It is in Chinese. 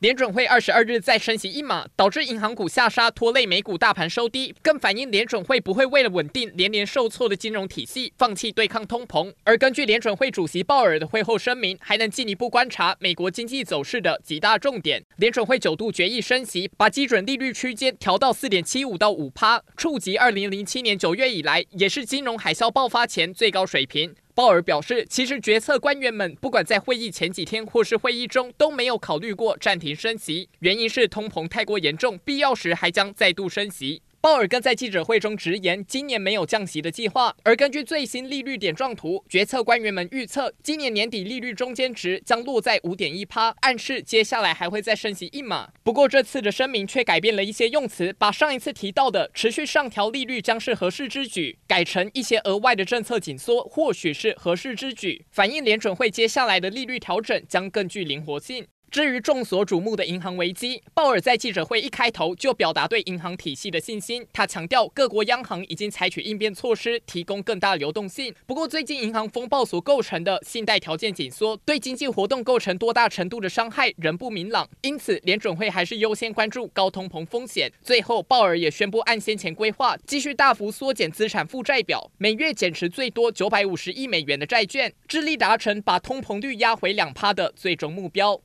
联准会二十二日再升息一码，导致银行股下杀，拖累美股大盘收低，更反映联准会不会为了稳定连连受挫的金融体系，放弃对抗通膨。而根据联准会主席鲍尔的会后声明，还能进一步观察美国经济走势的几大重点。联准会九度决议升息，把基准利率区间调到四点七五到五趴，触及二零零七年九月以来，也是金融海啸爆发前最高水平。鲍尔表示，其实决策官员们不管在会议前几天或是会议中都没有考虑过暂停升息，原因是通膨太过严重，必要时还将再度升息。鲍尔更在记者会中直言，今年没有降息的计划。而根据最新利率点状图，决策官员们预测，今年年底利率中间值将落在五点一趴，暗示接下来还会再升息一码。不过这次的声明却改变了一些用词，把上一次提到的持续上调利率将是合适之举，改成一些额外的政策紧缩或许是合适之举，反映联准会接下来的利率调整将更具灵活性。至于众所瞩目的银行危机，鲍尔在记者会一开头就表达对银行体系的信心。他强调，各国央行已经采取应变措施，提供更大流动性。不过，最近银行风暴所构成的信贷条件紧缩，对经济活动构成多大程度的伤害仍不明朗。因此，联准会还是优先关注高通膨风险。最后，鲍尔也宣布按先前规划，继续大幅缩减资产负债表，每月减持最多九百五十亿美元的债券，致力达成把通膨率压回两趴的最终目标。